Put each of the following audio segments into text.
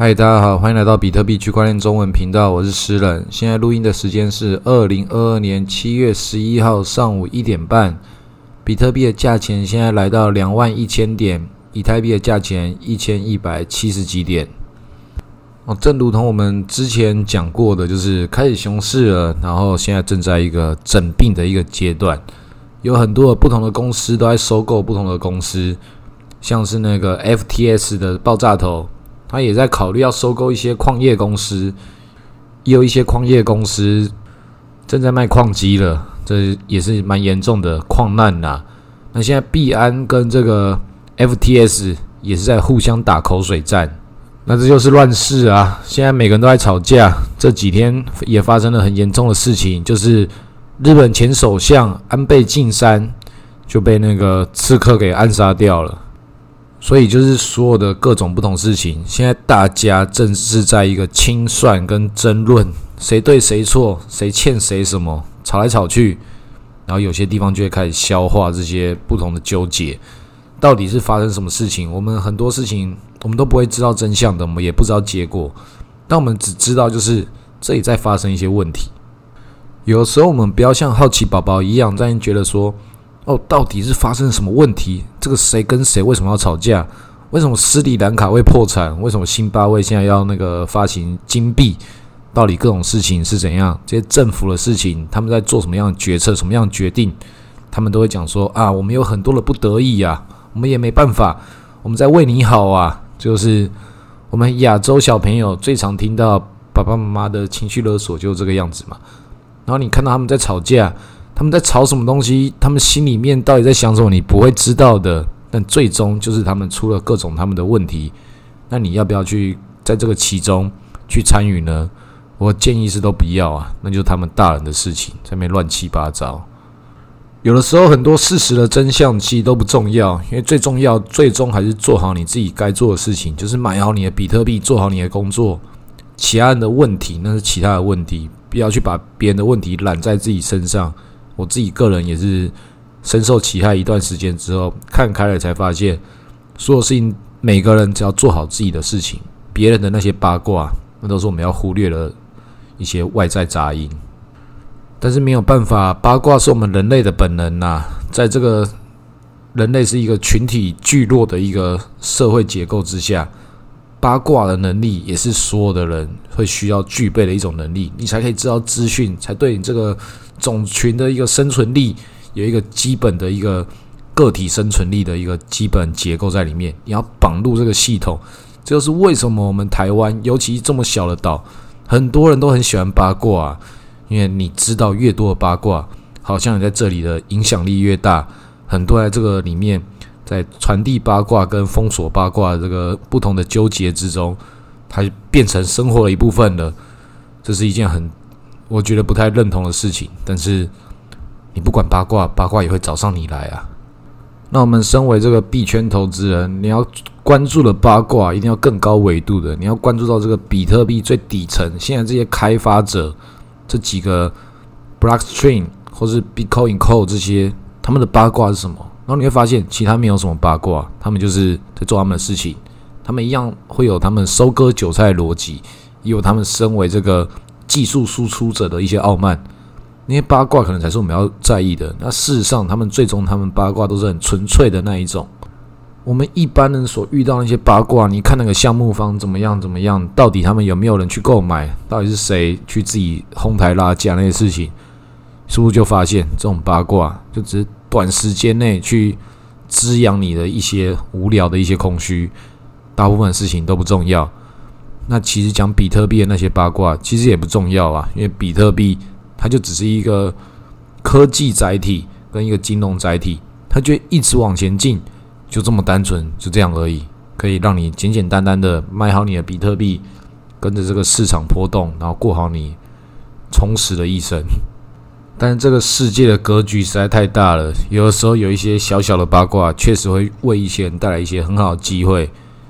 嗨，大家好，欢迎来到比特币区块链中文频道，我是诗人。现在录音的时间是二零二二年七月十一号上午一点半。比特币的价钱现在来到两万一千点，以太币的价钱一千一百七十几点。哦，正如同我们之前讲过的，就是开始熊市了，然后现在正在一个整并的一个阶段，有很多不同的公司都在收购不同的公司，像是那个 FTS 的爆炸头。他也在考虑要收购一些矿业公司，也有一些矿业公司正在卖矿机了，这也是蛮严重的矿难呐。那现在币安跟这个 FTS 也是在互相打口水战，那这就是乱世啊！现在每个人都在吵架，这几天也发生了很严重的事情，就是日本前首相安倍晋三就被那个刺客给暗杀掉了。所以就是所有的各种不同事情，现在大家正是在一个清算跟争论，谁对谁错，谁欠谁什么，吵来吵去，然后有些地方就会开始消化这些不同的纠结，到底是发生什么事情？我们很多事情我们都不会知道真相的，我们也不知道结果，但我们只知道就是这里在发生一些问题。有时候我们不要像好奇宝宝一样，在觉得说。哦，到底是发生什么问题？这个谁跟谁为什么要吵架？为什么斯里兰卡会破产？为什么辛巴威现在要那个发行金币？到底各种事情是怎样？这些政府的事情，他们在做什么样的决策？什么样的决定？他们都会讲说啊，我们有很多的不得已啊，我们也没办法，我们在为你好啊。就是我们亚洲小朋友最常听到爸爸妈妈的情绪勒索，就是这个样子嘛。然后你看到他们在吵架。他们在吵什么东西？他们心里面到底在想什么？你不会知道的。但最终就是他们出了各种他们的问题。那你要不要去在这个其中去参与呢？我建议是都不要啊，那就是他们大人的事情，在那边乱七八糟。有的时候很多事实的真相其实都不重要，因为最重要最终还是做好你自己该做的事情，就是买好你的比特币，做好你的工作。其他人的问题那是其他的问题，不要去把别人的问题揽在自己身上。我自己个人也是深受其害，一段时间之后看开了，才发现所有事情，每个人只要做好自己的事情，别人的那些八卦，那都是我们要忽略了一些外在杂音。但是没有办法，八卦是我们人类的本能呐，在这个人类是一个群体聚落的一个社会结构之下，八卦的能力也是所有的人会需要具备的一种能力，你才可以知道资讯，才对你这个。种群的一个生存力有一个基本的一个个体生存力的一个基本结构在里面，你要绑入这个系统，这就是为什么我们台湾尤其这么小的岛，很多人都很喜欢八卦，啊因为你知道越多的八卦，好像你在这里的影响力越大，很多在这个里面在传递八卦跟封锁八卦这个不同的纠结之中，它变成生活的一部分了，这是一件很。我觉得不太认同的事情，但是你不管八卦，八卦也会找上你来啊。那我们身为这个币圈投资人，你要关注的八卦一定要更高维度的，你要关注到这个比特币最底层，现在这些开发者这几个 Blockstream 或是 Bitcoin Core 这些他们的八卦是什么？然后你会发现，其他没有什么八卦，他们就是在做他们的事情，他们一样会有他们收割韭菜的逻辑，也有他们身为这个。技术输出者的一些傲慢，那些八卦可能才是我们要在意的。那事实上，他们最终他们八卦都是很纯粹的那一种。我们一般人所遇到那些八卦，你看那个项目方怎么样怎么样，到底他们有没有人去购买，到底是谁去自己哄抬拉价那些事情，是不是就发现这种八卦就只是短时间内去滋养你的一些无聊的一些空虚，大部分事情都不重要。那其实讲比特币的那些八卦，其实也不重要啊，因为比特币它就只是一个科技载体跟一个金融载体，它就一直往前进，就这么单纯，就这样而已，可以让你简简单单的卖好你的比特币，跟着这个市场波动，然后过好你充实的一生。但是这个世界的格局实在太大了，有的时候有一些小小的八卦，确实会为一些人带来一些很好的机会。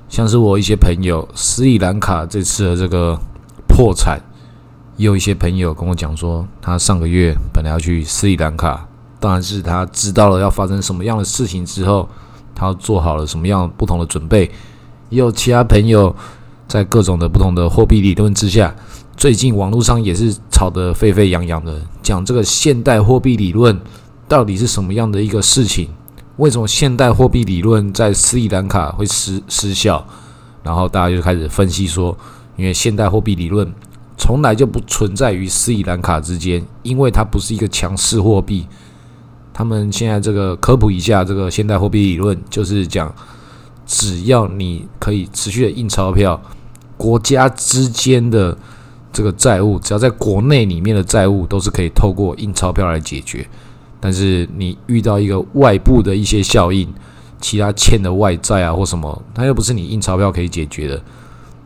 像是我一些朋友，斯里兰卡这次的这个破产，也有一些朋友跟我讲说，他上个月本来要去斯里兰卡，当然是他知道了要发生什么样的事情之后，他做好了什么样不同的准备。也有其他朋友在各种的不同的货币理论之下，最近网络上也是吵得沸沸扬扬的，讲这个现代货币理论到底是什么样的一个事情？为什么现代货币理论在斯里兰卡会失失效？然后大家就开始分析说，因为现代货币理论从来就不存在于斯里兰卡之间，因为它不是一个强势货币。他们现在这个科普一下，这个现代货币理论就是讲，只要你可以持续的印钞票，国家之间的这个债务，只要在国内里面的债务都是可以透过印钞票来解决。但是你遇到一个外部的一些效应，其他欠的外债啊或什么，它又不是你印钞票可以解决的。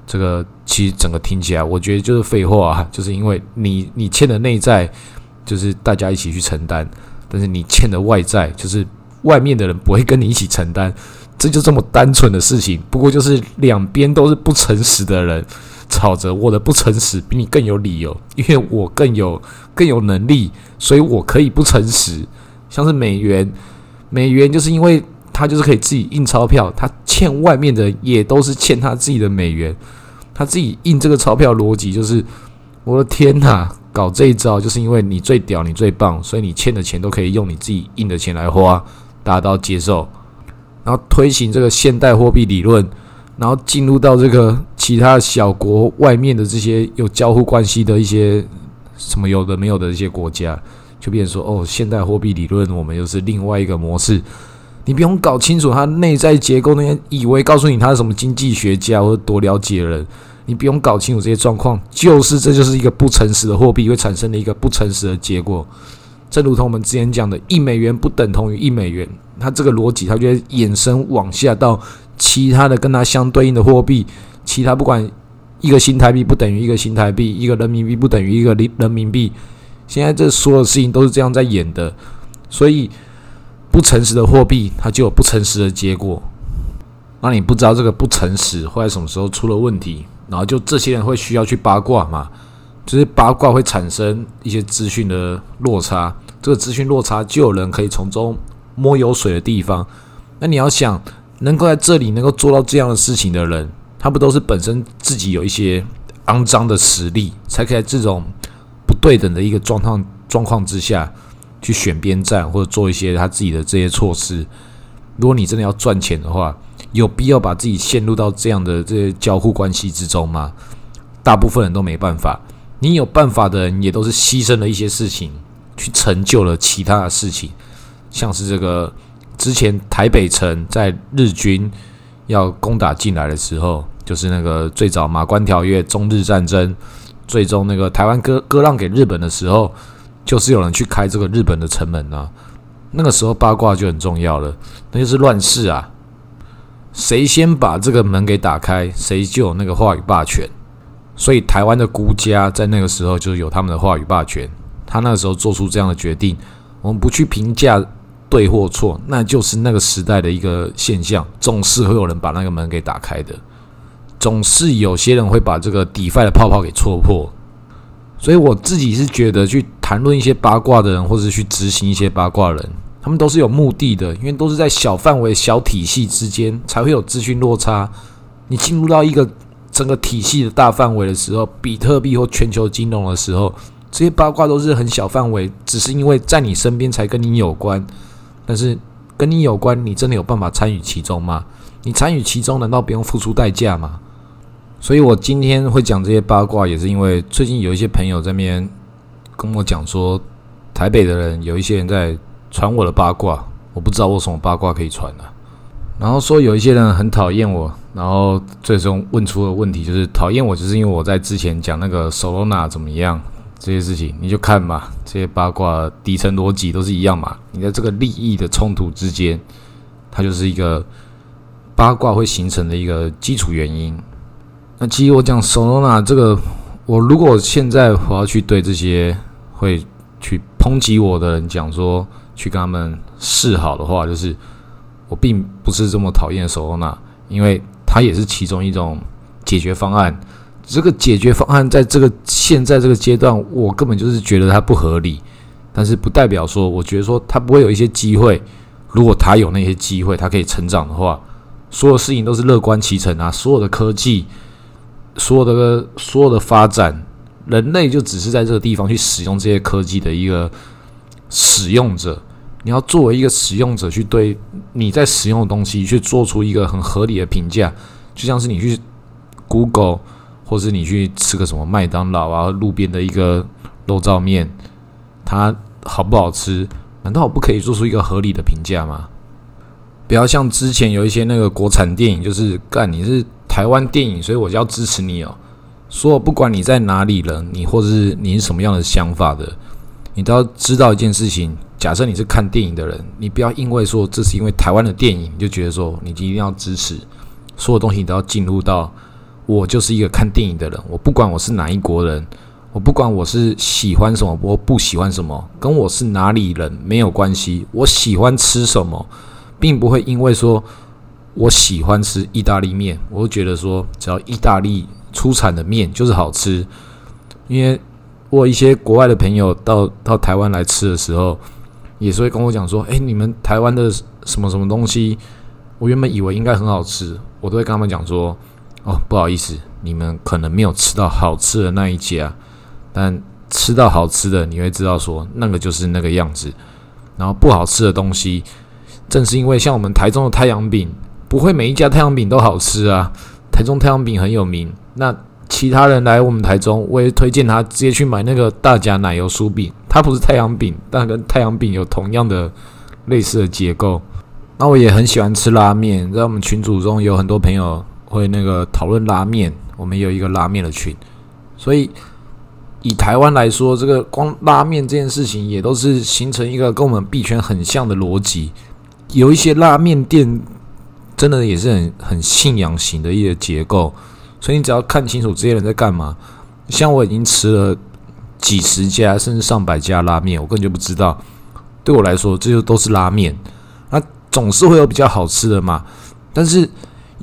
这个其实整个听起来，我觉得就是废话啊，就是因为你你欠的内债，就是大家一起去承担。但是你欠的外债，就是外面的人不会跟你一起承担，这就这么单纯的事情。不过就是两边都是不诚实的人吵着，我的不诚实比你更有理由，因为我更有更有能力，所以我可以不诚实。像是美元，美元就是因为他就是可以自己印钞票，他欠外面的也都是欠他自己的美元，他自己印这个钞票逻辑就是，我的天哪！搞这一招，就是因为你最屌，你最棒，所以你欠的钱都可以用你自己印的钱来花，大家都要接受。然后推行这个现代货币理论，然后进入到这个其他小国外面的这些有交互关系的一些什么有的没有的一些国家，就变成说哦，现代货币理论我们又是另外一个模式。你不用搞清楚它内在结构，那些以为告诉你他是什么经济学家或者多了解的人。你不用搞清楚这些状况，就是这就是一个不诚实的货币会产生的一个不诚实的结果。正如同我们之前讲的，一美元不等同于一美元，它这个逻辑它就会衍生往下到其他的跟它相对应的货币，其他不管一个新台币不等于一个新台币，一个人民币不等于一个人人民币。现在这所有事情都是这样在演的，所以不诚实的货币它就有不诚实的结果。那你不知道这个不诚实会在什么时候出了问题？然后就这些人会需要去八卦嘛，就是八卦会产生一些资讯的落差，这个资讯落差就有人可以从中摸有水的地方。那你要想，能够在这里能够做到这样的事情的人，他不都是本身自己有一些肮脏的实力，才可以在这种不对等的一个状况状况之下去选边站或者做一些他自己的这些措施。如果你真的要赚钱的话，有必要把自己陷入到这样的这些交互关系之中吗？大部分人都没办法。你有办法的人，也都是牺牲了一些事情，去成就了其他的事情。像是这个之前台北城在日军要攻打进来的时候，就是那个最早马关条约、中日战争，最终那个台湾割割让给日本的时候，就是有人去开这个日本的城门啊。那个时候八卦就很重要了，那就是乱世啊。谁先把这个门给打开，谁就有那个话语霸权。所以台湾的孤家在那个时候就有他们的话语霸权。他那个时候做出这样的决定，我们不去评价对或错，那就是那个时代的一个现象。总是会有人把那个门给打开的，总是有些人会把这个底 i 的泡泡给戳破。所以我自己是觉得，去谈论一些八卦的人，或者去执行一些八卦人。他们都是有目的的，因为都是在小范围、小体系之间才会有资讯落差。你进入到一个整个体系的大范围的时候，比特币或全球金融的时候，这些八卦都是很小范围，只是因为在你身边才跟你有关。但是跟你有关，你真的有办法参与其中吗？你参与其中，难道不用付出代价吗？所以我今天会讲这些八卦，也是因为最近有一些朋友在那边跟我讲说，台北的人有一些人在。传我的八卦，我不知道为什么八卦可以传呢？然后说有一些人很讨厌我，然后最终问出的问题就是讨厌我，就是因为我在之前讲那个 Solana 怎么样这些事情，你就看嘛，这些八卦底层逻辑都是一样嘛。你在这个利益的冲突之间，它就是一个八卦会形成的一个基础原因。那其实我讲 Solana 这个，我如果现在我要去对这些会去抨击我的人讲说。去跟他们示好的话，就是我并不是这么讨厌手欧娜，因为它也是其中一种解决方案。这个解决方案在这个现在这个阶段，我根本就是觉得它不合理。但是不代表说，我觉得说它不会有一些机会。如果它有那些机会，它可以成长的话，所有事情都是乐观其成啊。所有的科技所有的所有的发展，人类就只是在这个地方去使用这些科技的一个使用者。你要作为一个使用者去对你在使用的东西去做出一个很合理的评价，就像是你去 Google，或是你去吃个什么麦当劳啊，路边的一个肉燥面，它好不好吃？难道我不可以做出一个合理的评价吗？不要像之前有一些那个国产电影，就是干你是台湾电影，所以我就要支持你哦。说不管你在哪里人，你或者是你是什么样的想法的，你都要知道一件事情。假设你是看电影的人，你不要因为说这是因为台湾的电影，你就觉得说你一定要支持所有东西，你都要进入到我就是一个看电影的人。我不管我是哪一国人，我不管我是喜欢什么，我不喜欢什么，跟我是哪里人没有关系。我喜欢吃什么，并不会因为说我喜欢吃意大利面，我会觉得说只要意大利出产的面就是好吃。因为我一些国外的朋友到到台湾来吃的时候。也是会跟我讲说，哎，你们台湾的什么什么东西，我原本以为应该很好吃，我都会跟他们讲说，哦，不好意思，你们可能没有吃到好吃的那一家，但吃到好吃的，你会知道说，那个就是那个样子。然后不好吃的东西，正是因为像我们台中的太阳饼，不会每一家太阳饼都好吃啊。台中太阳饼很有名，那。其他人来我们台中，我也推荐他直接去买那个大甲奶油酥饼。它不是太阳饼，但跟太阳饼有同样的类似的结构。那我也很喜欢吃拉面，在我们群组中有很多朋友会那个讨论拉面，我们有一个拉面的群。所以以台湾来说，这个光拉面这件事情也都是形成一个跟我们币圈很像的逻辑。有一些拉面店真的也是很很信仰型的一个结构。所以你只要看清楚这些人在干嘛，像我已经吃了几十家甚至上百家拉面，我根本就不知道。对我来说，这就都是拉面。那总是会有比较好吃的嘛。但是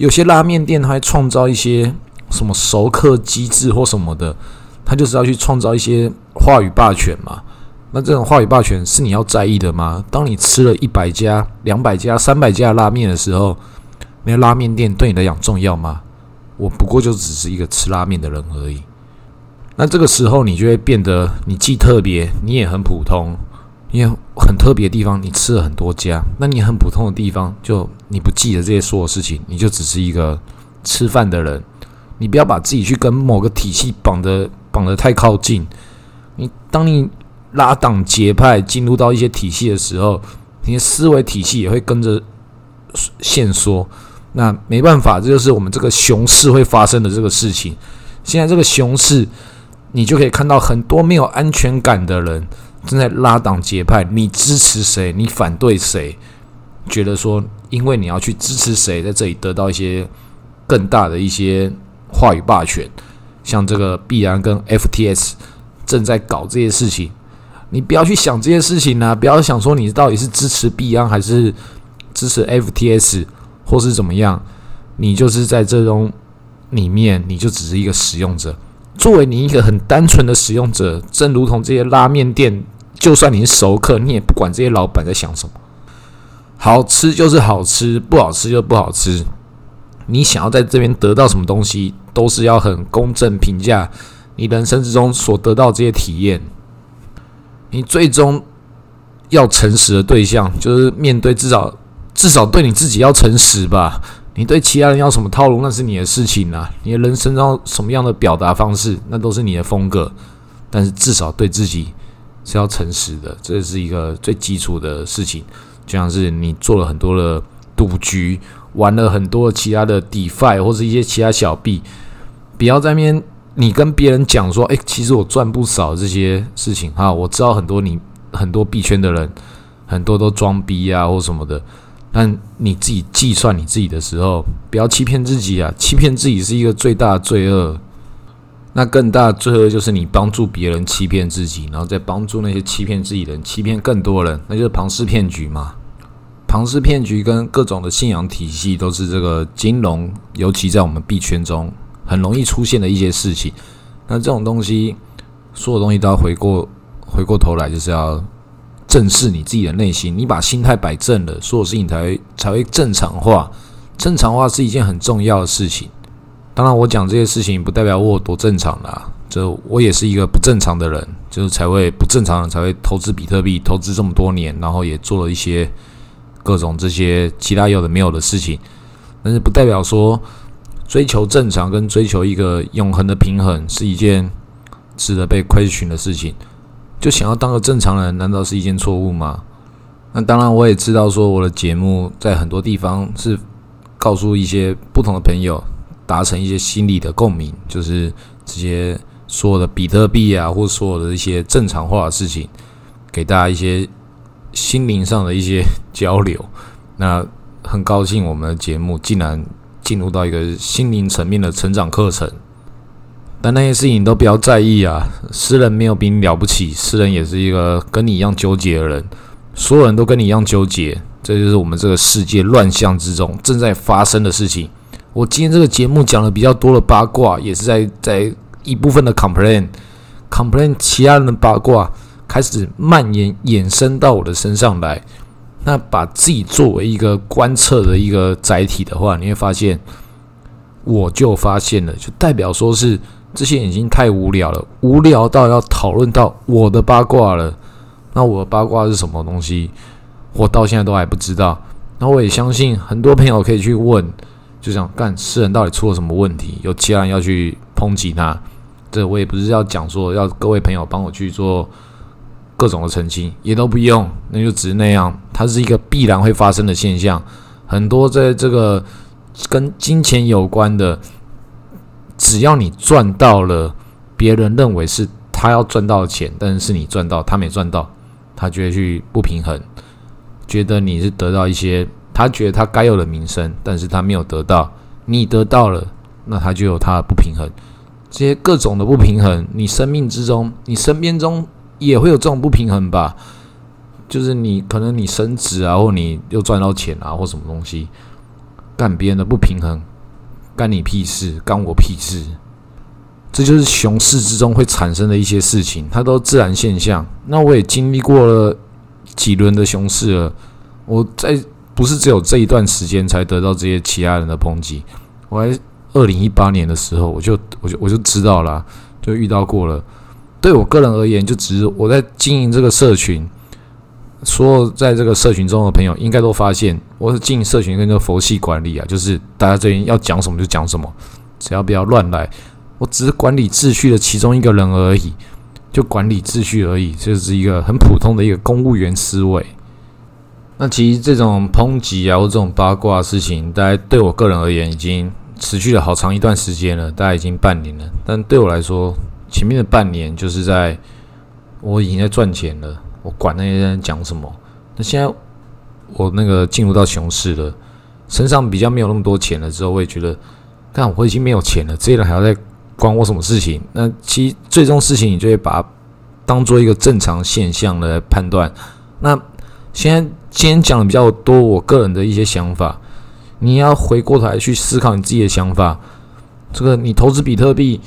有些拉面店，它会创造一些什么熟客机制或什么的，它就是要去创造一些话语霸权嘛。那这种话语霸权是你要在意的吗？当你吃了一百家、两百家、三百家拉面的时候，那拉面店对你来讲重要吗？我不过就只是一个吃拉面的人而已。那这个时候，你就会变得你既特别，你也很普通。因为很特别的地方，你吃了很多家；那你很普通的地方，就你不记得这些所有事情，你就只是一个吃饭的人。你不要把自己去跟某个体系绑的绑得太靠近。你当你拉党结派进入到一些体系的时候，你的思维体系也会跟着线缩。那没办法，这就是我们这个熊市会发生的这个事情。现在这个熊市，你就可以看到很多没有安全感的人正在拉党结派。你支持谁？你反对谁？觉得说，因为你要去支持谁，在这里得到一些更大的一些话语霸权。像这个必然跟 FTS 正在搞这些事情，你不要去想这些事情呢。不要想说你到底是支持必安还是支持 FTS。或是怎么样，你就是在这种里面，你就只是一个使用者。作为你一个很单纯的使用者，正如同这些拉面店，就算你是熟客，你也不管这些老板在想什么。好吃就是好吃，不好吃就不好吃。你想要在这边得到什么东西，都是要很公正评价你人生之中所得到这些体验。你最终要诚实的对象，就是面对至少。至少对你自己要诚实吧。你对其他人要什么套路，那是你的事情啊。你的人生中什么样的表达方式，那都是你的风格。但是至少对自己是要诚实的，这是一个最基础的事情。就像是你做了很多的赌局，玩了很多其他的 DeFi 或者一些其他小币，不要在面你跟别人讲说：“诶，其实我赚不少这些事情哈。”我知道很多你很多币圈的人，很多都装逼啊或什么的。但你自己计算你自己的时候，不要欺骗自己啊！欺骗自己是一个最大的罪恶。那更大的罪恶就是你帮助别人欺骗自己，然后再帮助那些欺骗自己的人欺骗更多人，那就是庞氏骗局嘛。庞氏骗局跟各种的信仰体系都是这个金融，尤其在我们币圈中很容易出现的一些事情。那这种东西，所有东西都要回过回过头来，就是要。正视你自己的内心，你把心态摆正了，所有事情才会才会正常化。正常化是一件很重要的事情。当然，我讲这些事情不代表我有多正常啦，就我也是一个不正常的人，就是才会不正常人才会投资比特币，投资这么多年，然后也做了一些各种这些其他有的没有的事情。但是不代表说追求正常跟追求一个永恒的平衡是一件值得被亏损的事情。就想要当个正常人，难道是一件错误吗？那当然，我也知道说我的节目在很多地方是告诉一些不同的朋友。达成一些心理的共鸣，就是这些所有的比特币啊，或所有的一些正常化的事情，给大家一些心灵上的一些交流。那很高兴，我们的节目竟然进入到一个心灵层面的成长课程。但那些事情都不要在意啊，诗人没有比你了不起，诗人也是一个跟你一样纠结的人，所有人都跟你一样纠结，这就是我们这个世界乱象之中正在发生的事情。我今天这个节目讲了比较多的八卦，也是在在一部分的 complain，complain 其他人的八卦开始蔓延衍生到我的身上来。那把自己作为一个观测的一个载体的话，你会发现，我就发现了，就代表说是这些已经太无聊了，无聊到要讨论到我的八卦了。那我的八卦是什么东西？我到现在都还不知道。那我也相信很多朋友可以去问。就想干诗人到底出了什么问题？有其他人要去抨击他，这我也不是要讲说要各位朋友帮我去做各种的澄清，也都不用，那就只是那样。它是一个必然会发生的现象。很多在这个跟金钱有关的，只要你赚到了别人认为是他要赚到的钱，但是是你赚到，他没赚到，他就会去不平衡，觉得你是得到一些。他觉得他该有的名声，但是他没有得到，你得到了，那他就有他的不平衡。这些各种的不平衡，你生命之中，你身边中也会有这种不平衡吧？就是你可能你升职啊，或你又赚到钱啊，或什么东西，干别人的不平衡，干你屁事，干我屁事。这就是熊市之中会产生的一些事情，它都自然现象。那我也经历过了几轮的熊市了，我在。不是只有这一段时间才得到这些其他人的抨击。我还二零一八年的时候，我就我就我就知道了，就遇到过了。对我个人而言，就只是我在经营这个社群，所有在这个社群中的朋友应该都发现，我是经营社群跟个佛系管理啊，就是大家这边要讲什么就讲什么，只要不要乱来。我只是管理秩序的其中一个人而已，就管理秩序而已，就是一个很普通的一个公务员思维。那其实这种抨击啊，或这种八卦的事情，大概对我个人而言，已经持续了好长一段时间了，大概已经半年了。但对我来说，前面的半年就是在我已经在赚钱了，我管那些人讲什么。那现在我那个进入到熊市了，身上比较没有那么多钱了之后，我也觉得，看我已经没有钱了，这些人还要再管我什么事情？那其实最终事情，你就会把它当做一个正常现象来判断。那现在今天讲的比较多，我个人的一些想法，你要回过头来去思考你自己的想法。这个你投资比特币，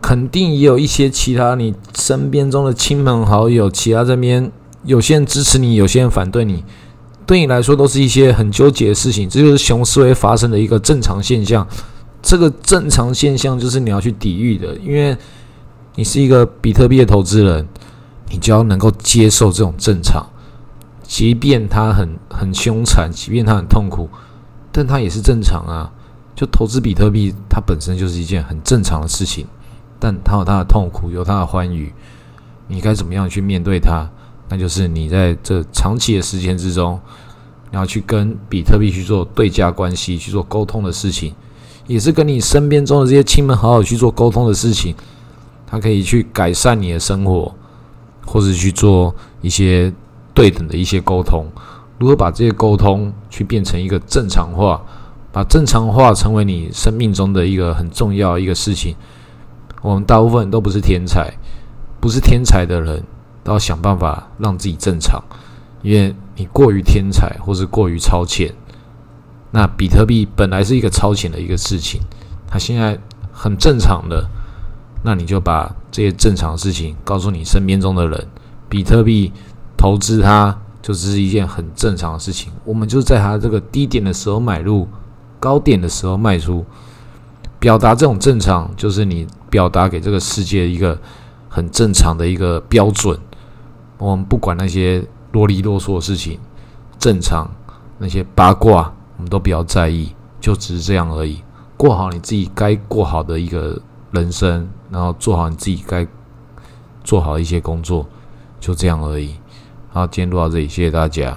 肯定也有一些其他你身边中的亲朋好友，其他这边有些人支持你，有些人反对你，对你来说都是一些很纠结的事情。这就是熊思维发生的一个正常现象。这个正常现象就是你要去抵御的，因为你是一个比特币的投资人，你就要能够接受这种正常。即便他很很凶残，即便他很痛苦，但他也是正常啊。就投资比特币，它本身就是一件很正常的事情，但它有它的痛苦，有它的欢愉。你该怎么样去面对它？那就是你在这长期的时间之中，你要去跟比特币去做对价关系，去做沟通的事情，也是跟你身边中的这些亲朋好友去做沟通的事情。它可以去改善你的生活，或者去做一些。对等的一些沟通，如何把这些沟通去变成一个正常化，把正常化成为你生命中的一个很重要一个事情。我们大部分都不是天才，不是天才的人都要想办法让自己正常，因为你过于天才或是过于超前，那比特币本来是一个超前的一个事情，它现在很正常的，那你就把这些正常的事情告诉你身边中的人，比特币。投资它就只是一件很正常的事情，我们就在它这个低点的时候买入，高点的时候卖出，表达这种正常，就是你表达给这个世界一个很正常的一个标准。我们不管那些啰里啰嗦的事情，正常那些八卦，我们都不要在意，就只是这样而已。过好你自己该过好的一个人生，然后做好你自己该做好一些工作，就这样而已。好，今天录到这里，谢谢大家。